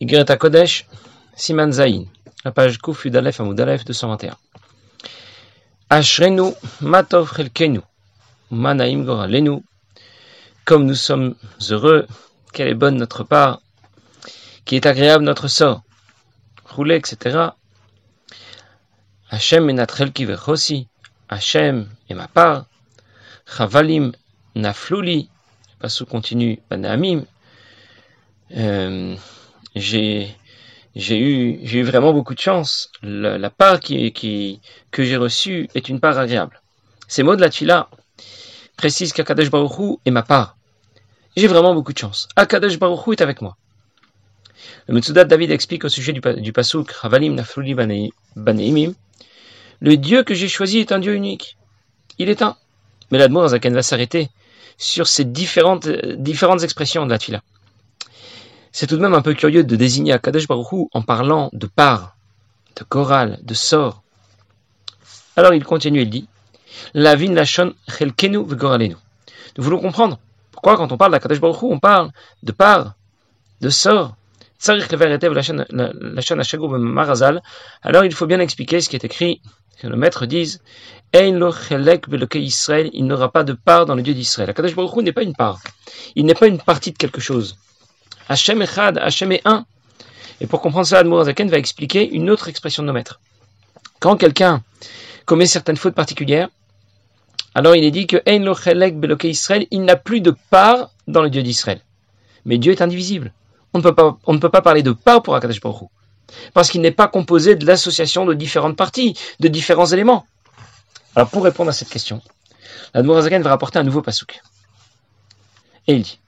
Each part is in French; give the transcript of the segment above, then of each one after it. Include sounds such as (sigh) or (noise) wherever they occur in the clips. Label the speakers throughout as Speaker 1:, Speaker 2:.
Speaker 1: Igret Kodesh, Siman Zayin, la page Kouf Yudalef Amoudalef 221. Ashrenu Matov Chelkenu, Manaim Goralenu, comme nous sommes heureux, quelle est bonne notre part, qui est agréable notre sort, roulé, etc. Hachem Menatrel Kivechosi, Hachem est ma part, Chavalim Nafluli, sous continue Banaamim, euh, j'ai j'ai eu, j'ai eu vraiment beaucoup de chance. La, part qui, qui, que j'ai reçue est une part agréable. Ces mots de la précisent qu'Akadosh Baruch est ma part. J'ai vraiment beaucoup de chance. Akadosh Baruch est avec moi. Le Metsudat David explique au sujet du, du Pasuk Havalim Nafluli Baneimim Le Dieu que j'ai choisi est un Dieu unique. Il est un. Mais l'Admour Zaken va s'arrêter sur ces différentes, différentes expressions de la Tfila. C'est tout de même un peu curieux de désigner Akadosh Baruch en parlant de part, de chorale, de sort. Alors il continue, il dit La vin lachon chelkenu v'goralenu. Nous voulons comprendre pourquoi, quand on parle d'Akadosh Baruch on parle de part, de sort. Alors il faut bien expliquer ce qui est écrit, que le maître dise il n'aura pas de part dans le Dieu d'Israël. Akadosh Baruch n'est pas une part. Il n'est pas une partie de quelque chose. Hachem Echad, Hachem est. Et pour comprendre cela, Zaken va expliquer une autre expression de nos maîtres. Quand quelqu'un commet certaines fautes particulières, alors il est dit que Israël, il n'a plus de part dans le Dieu d'Israël. Mais Dieu est indivisible. On ne peut pas, on ne peut pas parler de part pour Akadosh Baruch parce qu'il n'est pas composé de l'association de différentes parties, de différents éléments. Alors pour répondre à cette question, l'Admorazaken va rapporter un nouveau pasouk. Et il dit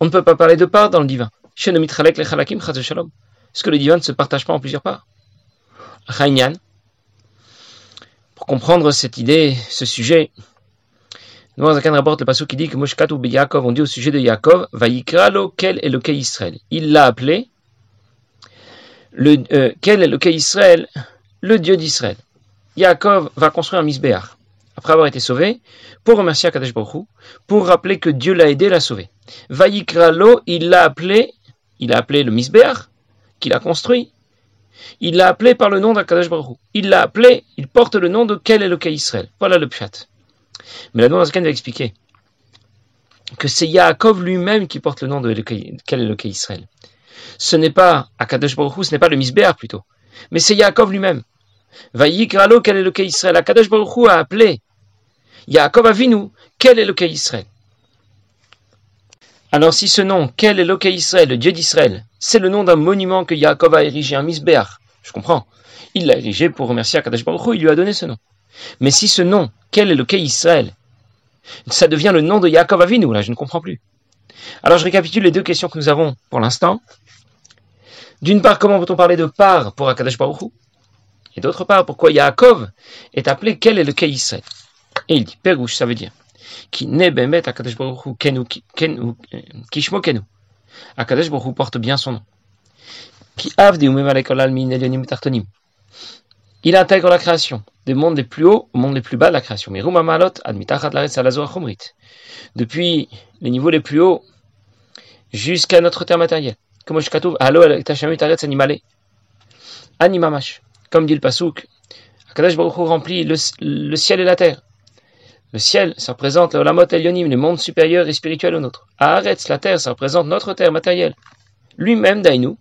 Speaker 1: on ne peut pas parler de part dans le divin. Est-ce que le divin ne se partage pas en plusieurs parts? Pour comprendre cette idée, ce sujet, Zakan rapporte le passage qui dit que Moshkat ou Yaakov, on dit au sujet de Yaakov, Vayikralo Kel Eloke Israël. Il l'a appelé le, euh, Kel Eloke Israël, le Dieu d'Israël. Yaakov va construire un misbéach après avoir été sauvé, pour remercier Akadosh Baruch pour rappeler que Dieu l'a aidé, l'a sauvé. Vayikralo, il l'a appelé, il a appelé le Misbeach, qu'il a construit. Il l'a appelé par le nom d'Akadosh Baruch Il l'a appelé, il porte le nom de quel est le Israël. Voilà le pshat. Mais la Noiraskan va expliquer que c'est Yaakov lui-même qui porte le nom de quel est le Israël. Ce n'est pas Akadosh Baruch ce n'est pas le Misbeach plutôt, mais c'est Yaakov lui-même. Vayikralo, quel est le Israël. Akadosh Baruch a appelé Yaakov Avinu, quel est le Israël Alors si ce nom, quel est le Israël, le Dieu d'Israël, c'est le nom d'un monument que Yaakov a érigé, un misbéach, je comprends. Il l'a érigé pour remercier Akadosh Baruch il lui a donné ce nom. Mais si ce nom, quel est le Israël, ça devient le nom de Yaakov Avinu, là je ne comprends plus. Alors je récapitule les deux questions que nous avons pour l'instant. D'une part, comment peut-on parler de part pour Akadosh Baruch Et d'autre part, pourquoi Yaakov est appelé quel est le Israël et il dit, Perouche, ça veut dire, qui n'est bemet Akadosh Baruch kenu, kenu, kishmo kenu. Akadosh Baruch porte bien son nom. Qui avdi. Il intègre la création, des mondes les plus hauts au monde les plus bas de la création. Mais Rumamalot admitachat chomrit. Depuis les niveaux les plus hauts jusqu'à notre terre matérielle. Comme Shkatouv, Alo el tashamit aretz animale. Animamash. Comme dit le Pasuk, Akadosh Baruch remplit le, le ciel et la terre. Le ciel, ça représente Elyonim, le monde supérieur et spirituel au nôtre. Haaretz, la terre, ça représente notre terre matérielle. Lui-même, Dainu,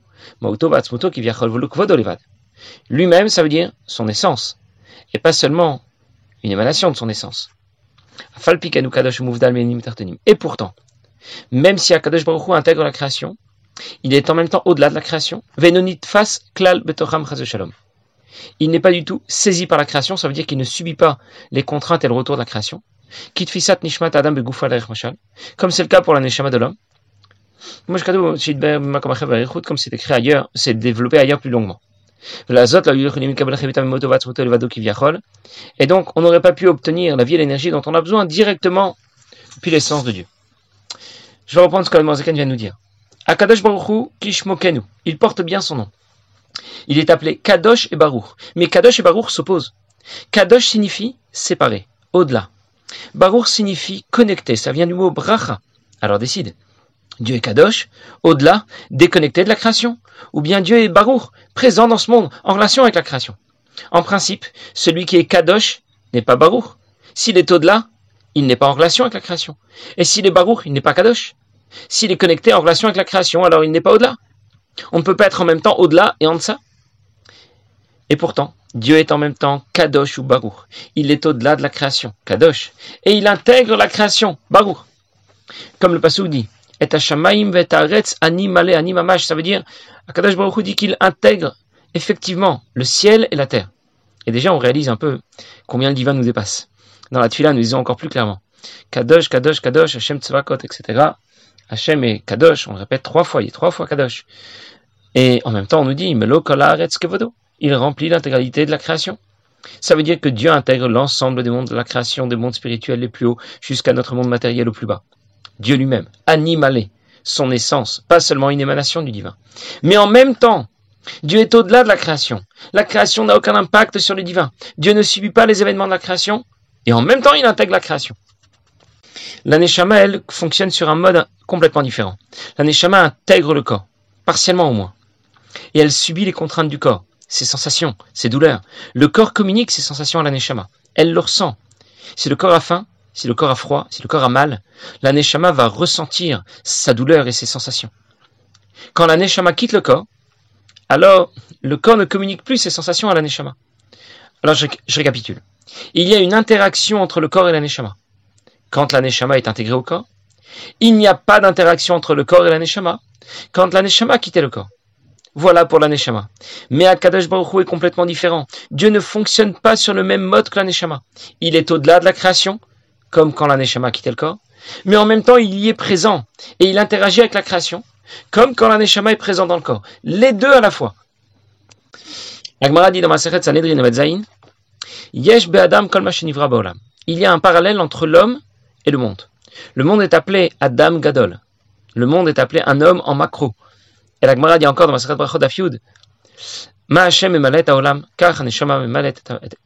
Speaker 1: Lui-même, ça veut dire son essence, et pas seulement une émanation de son essence. Et pourtant, même si Akadosh Baruch Hu intègre la création, il est en même temps au-delà de la création. Venonit fas klal betocham shalom. Il n'est pas du tout saisi par la création, ça veut dire qu'il ne subit pas les contraintes et le retour de la création. adam Comme c'est le cas pour la neshama de l'homme. Comme c'est écrit ailleurs, c'est développé ailleurs plus longuement. Et donc, on n'aurait pas pu obtenir la vie et l'énergie dont on a besoin directement depuis l'essence de Dieu. Je vais reprendre ce que le vient nous dire. Akadosh Baruch Kishmokenu. Il porte bien son nom. Il est appelé Kadosh et Baruch. Mais Kadosh et Baruch s'opposent. Kadosh signifie séparé, au-delà. Baruch signifie connecté, ça vient du mot bracha. Alors décide. Dieu est Kadosh, au-delà, déconnecté de la création, ou bien Dieu est Baruch, présent dans ce monde, en relation avec la création. En principe, celui qui est Kadosh n'est pas Baruch. S'il est au-delà, il n'est pas en relation avec la création. Et s'il est Baruch, il n'est pas Kadosh. S'il est connecté en relation avec la création, alors il n'est pas au-delà. On ne peut pas être en même temps au-delà et en deçà. Et pourtant, Dieu est en même temps Kadosh ou Baruch. Il est au-delà de la création, Kadosh. Et il intègre la création, Baruch. Comme le passage dit, et Hashamaim ani male ani mamash. Ça veut dire, Kadosh Baruch dit qu'il intègre effectivement le ciel et la terre. Et déjà, on réalise un peu combien le divin nous dépasse. Dans la Tfila, nous disons encore plus clairement. Kadosh, Kadosh, Kadosh, Hashem Tzvakot, etc. Hashem est Kadosh, on le répète trois fois, il est trois fois Kadosh. Et en même temps, on nous dit, Melo Kevodo. Il remplit l'intégralité de la création. Ça veut dire que Dieu intègre l'ensemble des mondes de la création, des mondes spirituels les plus hauts, jusqu'à notre monde matériel au plus bas. Dieu lui-même, animalé, son essence, pas seulement une émanation du divin. Mais en même temps, Dieu est au-delà de la création. La création n'a aucun impact sur le divin. Dieu ne subit pas les événements de la création, et en même temps, il intègre la création. L'aneshama, elle, fonctionne sur un mode complètement différent. L'aneshama intègre le corps, partiellement au moins. Et elle subit les contraintes du corps, ses sensations, ses douleurs. Le corps communique ses sensations à l'aneshama. Elle le ressent. Si le corps a faim, si le corps a froid, si le corps a mal, l'aneshama va ressentir sa douleur et ses sensations. Quand l'aneshama quitte le corps, alors le corps ne communique plus ses sensations à l'aneshama. Alors je, récapitule. Il y a une interaction entre le corps et l'aneshama. Quand l'aneshama est intégré au corps, il n'y a pas d'interaction entre le corps et l'aneshama quand l'aneshama quitté le corps. Voilà pour l'aneshama. Mais Akadash Baruch Hu est complètement différent. Dieu ne fonctionne pas sur le même mode que l'aneshama. Il est au-delà de la création, comme quand l'aneshama quittait le corps, mais en même temps il y est présent et il interagit avec la création, comme quand l'aneshama est présent dans le corps. Les deux à la fois. Dit dans Yesh be'adam kol Il y a un parallèle entre l'homme le monde. Le monde est appelé Adam Gadol. Le monde est appelé un homme en macro. Et la Gemara dit encore dans ma Brachot Ma Hashem emalet haolam, car Haneshama emalet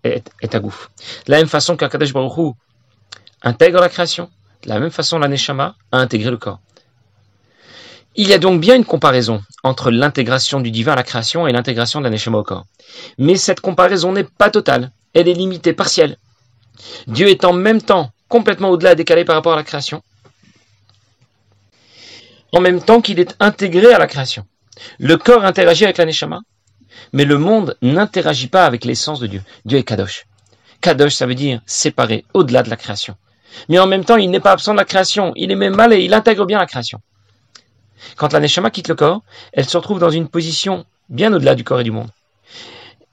Speaker 1: et agouf. De la même façon qu'Akadosh Baruch Hu intègre la création, de la même façon l'Aneshama a intégré le corps. Il y a donc bien une comparaison entre l'intégration du divin à la création et l'intégration de l'Aneshama au corps. Mais cette comparaison n'est pas totale, elle est limitée, partielle. Dieu est en même temps complètement au-delà, décalé par rapport à la création, en même temps qu'il est intégré à la création. Le corps interagit avec l'aneshama, mais le monde n'interagit pas avec l'essence de Dieu. Dieu est kadosh. Kadosh, ça veut dire séparé, au-delà de la création. Mais en même temps, il n'est pas absent de la création. Il est même mal et il intègre bien la création. Quand l'aneshama quitte le corps, elle se retrouve dans une position bien au-delà du corps et du monde.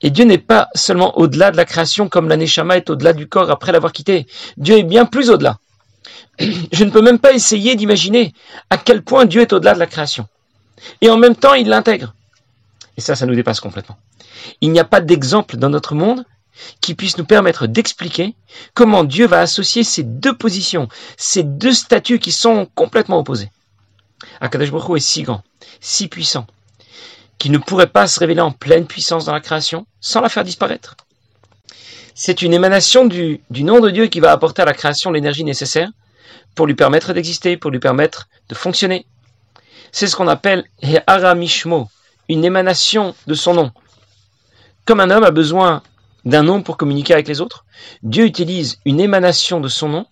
Speaker 1: Et Dieu n'est pas seulement au-delà de la création comme l'aneshama est au-delà du corps après l'avoir quitté. Dieu est bien plus au-delà. (clears throat) Je ne peux même pas essayer d'imaginer à quel point Dieu est au-delà de la création. Et en même temps, il l'intègre. Et ça, ça nous dépasse complètement. Il n'y a pas d'exemple dans notre monde qui puisse nous permettre d'expliquer comment Dieu va associer ces deux positions, ces deux statuts qui sont complètement opposés. Akadosh Baruch est si grand, si puissant, qu'il ne pourrait pas se révéler en pleine puissance dans la création sans la faire disparaître. C'est une émanation du, nom de Dieu qui va apporter à la création l'énergie nécessaire pour lui permettre d'exister, pour lui permettre de fonctionner. C'est ce qu'on appelle Mishmo, une émanation de son nom. Comme un homme a besoin d'un nom pour communiquer avec les autres, Dieu utilise une émanation de son nom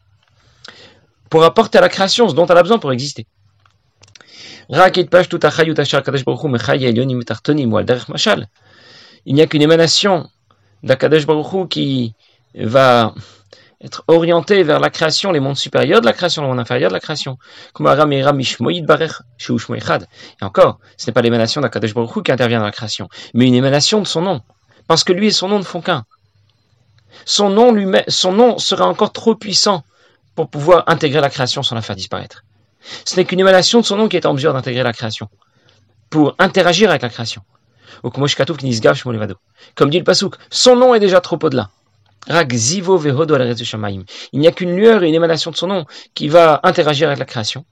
Speaker 1: pour apporter à la création ce dont elle a besoin pour exister. Il n'y a qu'une émanation d'Akadosh Baruch qui va être orienté vers la création, les mondes supérieurs de la création, les mondes inférieurs de la création. Et encore, ce n'est pas l'émanation d'Akadosh Baruch qui intervient dans la création, mais une émanation de son nom. Parce que lui et son nom ne font qu'un. Son nom, lui son nom sera encore trop puissant pour pouvoir intégrer la création sans la faire disparaître. Ce n'est qu'une émanation de son nom qui est en mesure d'intégrer la création, pour interagir avec la création. Comme dit le Pasuk, son nom est déjà trop au-delà. Il n'y a qu'une lueur et une émanation de son nom qui va interagir avec la création.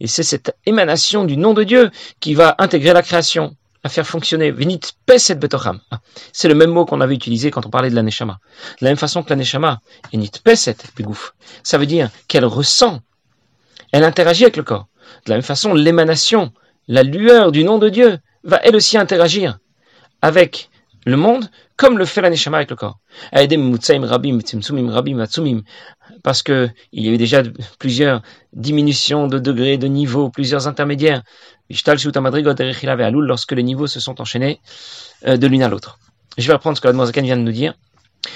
Speaker 1: Et c'est cette émanation du nom de Dieu qui va intégrer la création à faire fonctionner. Ah, c'est le même mot qu'on avait utilisé quand on parlait de la neshama. De la même façon que la neshama. Ça veut dire qu'elle ressent, elle interagit avec le corps. De la même façon, l'émanation, la lueur du nom de Dieu va elle aussi interagir avec le monde comme le fait la Neshama avec le corps. Parce que il y a eu déjà plusieurs diminutions de degrés, de niveaux, plusieurs intermédiaires. Lorsque les niveaux se sont enchaînés euh, de l'une à l'autre. Je vais reprendre ce que la Zaken vient de nous dire.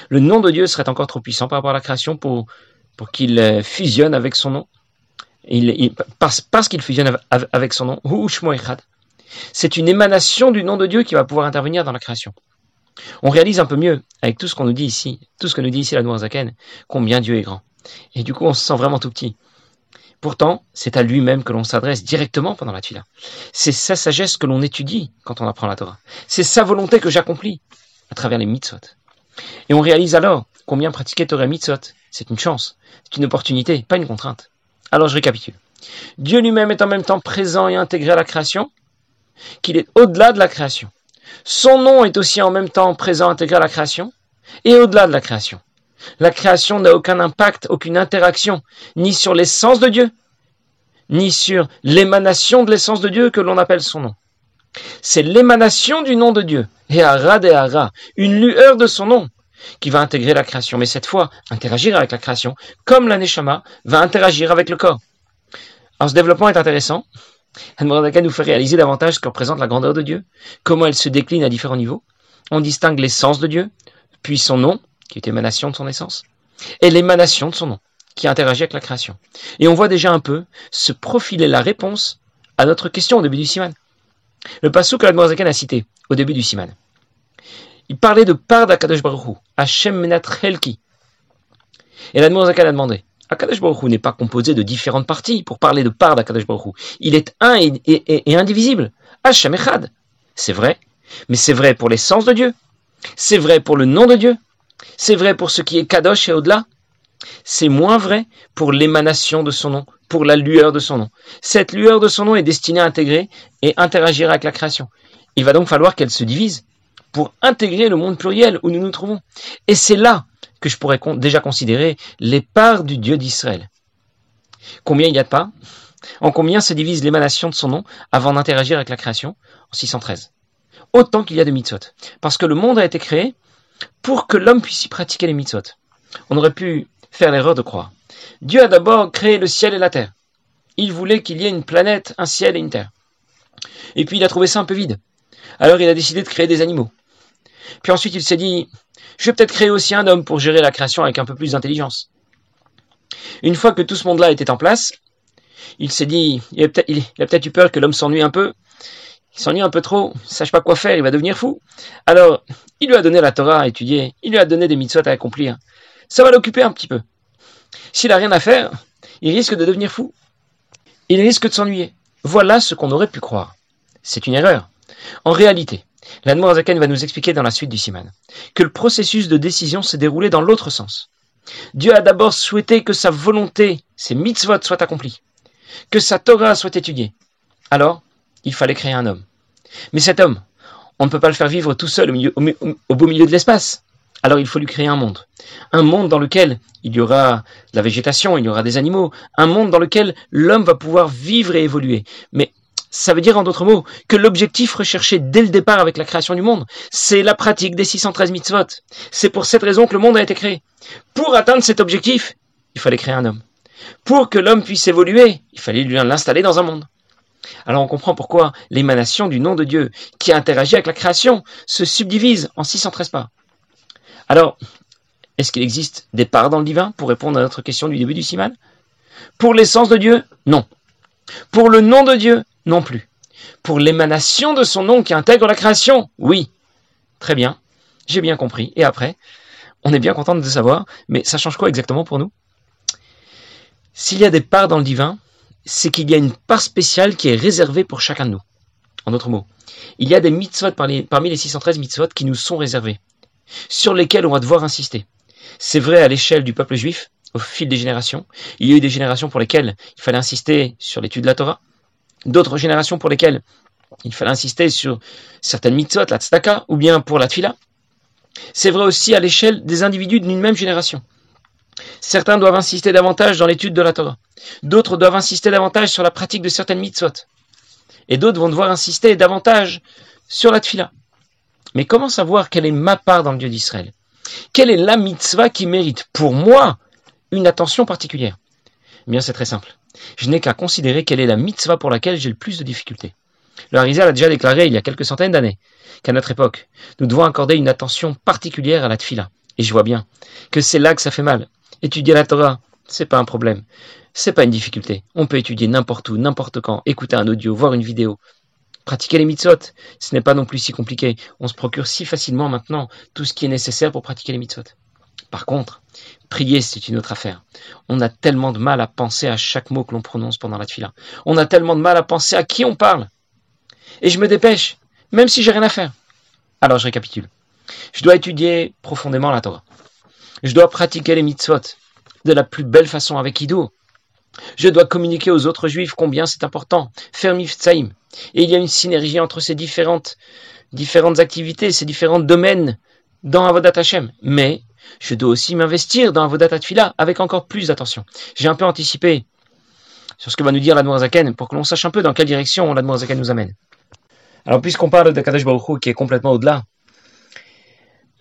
Speaker 1: Le nom de Dieu serait encore trop puissant par rapport à la création pour, pour qu'il euh, fusionne avec son nom. Il, parce, parce qu'il fusionne avec son nom. C'est une émanation du nom de Dieu qui va pouvoir intervenir dans la création. On réalise un peu mieux, avec tout ce qu'on nous dit ici, tout ce que nous dit ici la Noirzaken, combien Dieu est grand. Et du coup, on se sent vraiment tout petit. Pourtant, c'est à lui-même que l'on s'adresse directement pendant la tuila. C'est sa sagesse que l'on étudie quand on apprend la Torah. C'est sa volonté que j'accomplis à travers les mitzvot. Et on réalise alors combien pratiquer Torah mitzvot, c'est une chance, c'est une opportunité, pas une contrainte. Alors je récapitule. Dieu lui-même est en même temps présent et intégré à la création, qu'il est au-delà de la création. Son nom est aussi en même temps présent, intégré à la création et au-delà de la création. La création n'a aucun impact, aucune interaction, ni sur l'essence de Dieu, ni sur l'émanation de l'essence de Dieu que l'on appelle son nom. C'est l'émanation du nom de Dieu, et Ara une lueur de son nom, qui va intégrer la création, mais cette fois interagir avec la création, comme la Neshama va interagir avec le corps. Alors ce développement est intéressant, Hanmoradaka nous fait réaliser davantage ce que représente la grandeur de Dieu, comment elle se décline à différents niveaux. On distingue l'essence de Dieu, puis son nom, qui est émanation de son essence, et l'émanation de son nom, qui interagit avec la création. Et on voit déjà un peu se profiler la réponse à notre question au début du Siman. Le passage que l'Admorazakan a cité au début du Siman. Il parlait de part d'Akadosh Baruch Hashem Menat Helki. Et l'Admorazakan a demandé Akadosh Baruch n'est pas composé de différentes parties pour parler de part d'Akadosh Baruch Il est un et, indivisible. Hashem Echad. C'est vrai, mais c'est vrai pour l'essence de Dieu. C'est vrai pour le nom de Dieu. C'est vrai pour ce qui est Kadosh et au-delà. C'est moins vrai pour l'émanation de son nom, pour la lueur de son nom. Cette lueur de son nom est destinée à intégrer et interagir avec la création. Il va donc falloir qu'elle se divise pour intégrer le monde pluriel où nous nous trouvons. Et c'est là que je pourrais déjà considérer les parts du Dieu d'Israël. Combien il y a de parts En combien se divise l'émanation de son nom avant d'interagir avec la création? En 613. Autant qu'il y a de mitzvot. Parce que le monde a été créé pour que l'homme puisse y pratiquer les mitzvot. On aurait pu faire l'erreur de croire. Dieu a d'abord créé le ciel et la terre. Il voulait qu'il y ait une planète, un ciel et une terre. Et puis il a trouvé ça un peu vide. Alors il a décidé de créer des animaux. Puis ensuite il s'est dit, je vais peut-être créer aussi un homme pour gérer la création avec un peu plus d'intelligence. Une fois que tout ce monde-là était en place, il s'est dit, il a peut-être eu peur que l'homme s'ennuie un peu, il s'ennuie un peu trop, il sache pas quoi faire, il va devenir fou. Alors, il lui a donné la Torah à étudier, il lui a donné des mitzvot à accomplir. Ça va l'occuper un petit peu. S'il a rien à faire, il risque de devenir fou. Il risque de s'ennuyer. Voilà ce qu'on aurait pu croire. C'est une erreur. En réalité, L'Admorazaken va nous expliquer dans la suite du Siman que le processus de décision s'est déroulé dans l'autre sens. Dieu a d'abord souhaité que sa volonté, ses mitzvot soient accomplis, que sa Torah soit étudiée. Alors, il fallait créer un homme. Mais cet homme, on ne peut pas le faire vivre tout seul au, beau milieu de l'espace. Alors il faut lui créer un monde. Un monde dans lequel il y aura de la végétation, il y aura des animaux, un monde dans lequel l'homme va pouvoir vivre et évoluer. Mais ça veut dire en d'autres mots que l'objectif recherché dès le départ avec la création du monde, c'est la pratique des 613 mitzvot. C'est pour cette raison que le monde a été créé. Pour atteindre cet objectif, il fallait créer un homme. Pour que l'homme puisse évoluer, il fallait lui l'installer dans un monde. Alors on comprend pourquoi l'émanation du nom de Dieu qui interagit avec la création se subdivise en 613 parts. Alors, est-ce qu'il existe des parts dans le divin pour répondre à notre question du début du Siman? Pour l'essence de Dieu, non. Pour le nom de Dieu, non plus. Pour l'émanation de son nom qui intègre la création, oui. Très bien, j'ai bien compris. Et après, on est bien content de savoir, mais ça change quoi exactement pour nous? S'il y a des parts dans le divin, c'est qu'il y a une part spéciale qui est réservée pour chacun de nous. En d'autres mots, il y a des mitzvot parmi les 613 mitzvot qui nous sont réservés, sur lesquels on va devoir insister. C'est vrai à l'échelle du peuple juif, au fil des générations. Il y a eu des générations pour lesquelles il fallait insister sur l'étude de la Torah, d'autres générations pour lesquelles il fallait insister sur certaines mitzvot, la tzedaka, ou bien pour la tfila. C'est vrai aussi à l'échelle des individus d'une même génération. Certains doivent insister davantage dans l'étude de la Torah. D'autres doivent insister davantage sur la pratique de certaines mitzvot. Et d'autres vont devoir insister davantage sur la tfila. Mais comment savoir quelle est ma part dans le Dieu d'Israël? Quelle est la mitzvah qui mérite pour moi une attention particulière? Eh Bien, c'est très simple. Je n'ai qu'à considérer quelle est la mitzvah pour laquelle j'ai le plus de difficultés. Le Harizal a déjà déclaré il y a quelques centaines d'années qu'à notre époque, nous devons accorder une attention particulière à la tfila. Et je vois bien que c'est là que ça fait mal. Étudier la Torah, c'est pas un problème. C'est pas une difficulté. On peut étudier n'importe où, n'importe quand, écouter un audio, voir une vidéo. Pratiquer les mitzvot, ce n'est pas non plus si compliqué. On se procure si facilement maintenant tout ce qui est nécessaire pour pratiquer les mitzvot. Par contre, prier, c'est une autre affaire. On a tellement de mal à penser à chaque mot que l'on prononce pendant la tfila. On a tellement de mal à penser à qui on parle et je me dépêche, même si j'ai rien à faire. Alors je récapitule. Je dois étudier profondément la Torah. Je dois pratiquer les mitzvot de la plus belle façon avec Ido. Je dois communiquer aux autres juifs combien c'est important, faire miftsaim. Et il y a une synergie entre ces différentes, activités, ces différents domaines dans Avodat Hashem. Mais je dois aussi m'investir dans Avodat Atfila avec encore plus d'attention. J'ai un peu anticipé sur ce que va nous dire l'Admorazaken pour que l'on sache un peu dans quelle direction l'Admorazaken nous amène. Alors, puisqu'on parle de Kadesh Baruch qui est complètement au-delà,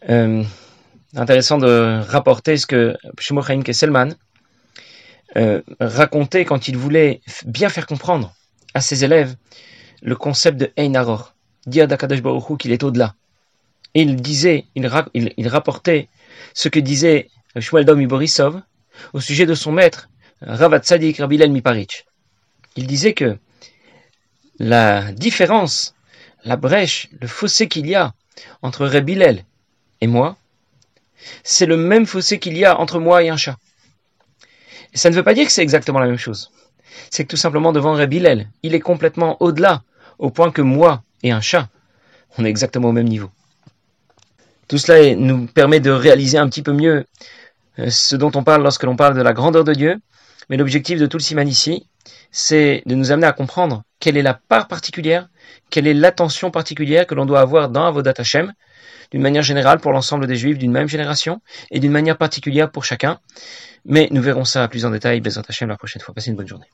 Speaker 1: euh, intéressant de rapporter ce que Shmuel Kesselman euh, racontait quand il voulait bien faire comprendre à ses élèves le concept de Einaror, dire d'Akadosh Baruch qu'il est au-delà. Il disait, il, rapportait ce que disait Shmuel Dom Borisov au sujet de son maître, Ravat Tzadik Rabilel Miparich. Il disait que la différence la brèche, le fossé qu'il y a entre Rebilel et moi, c'est le même fossé qu'il y a entre moi et un chat. Ça ne veut pas dire que c'est exactement la même chose. C'est que tout simplement devant Rebilel, il est complètement au-delà, au point que moi et un chat, on est exactement au même niveau. Tout cela nous permet de réaliser un petit peu mieux euh, ce dont on parle lorsque l'on parle de la grandeur de Dieu, mais l'objectif de tout le siman ici, c'est de nous amener à comprendre quelle est la part particulière, quelle est l'attention particulière que l'on doit avoir dans Avodat Hashem, d'une manière générale pour l'ensemble des Juifs d'une même génération, et d'une manière particulière pour chacun. Mais nous verrons ça plus en détail, Bezat Hashem, la prochaine fois. Passez une bonne journée.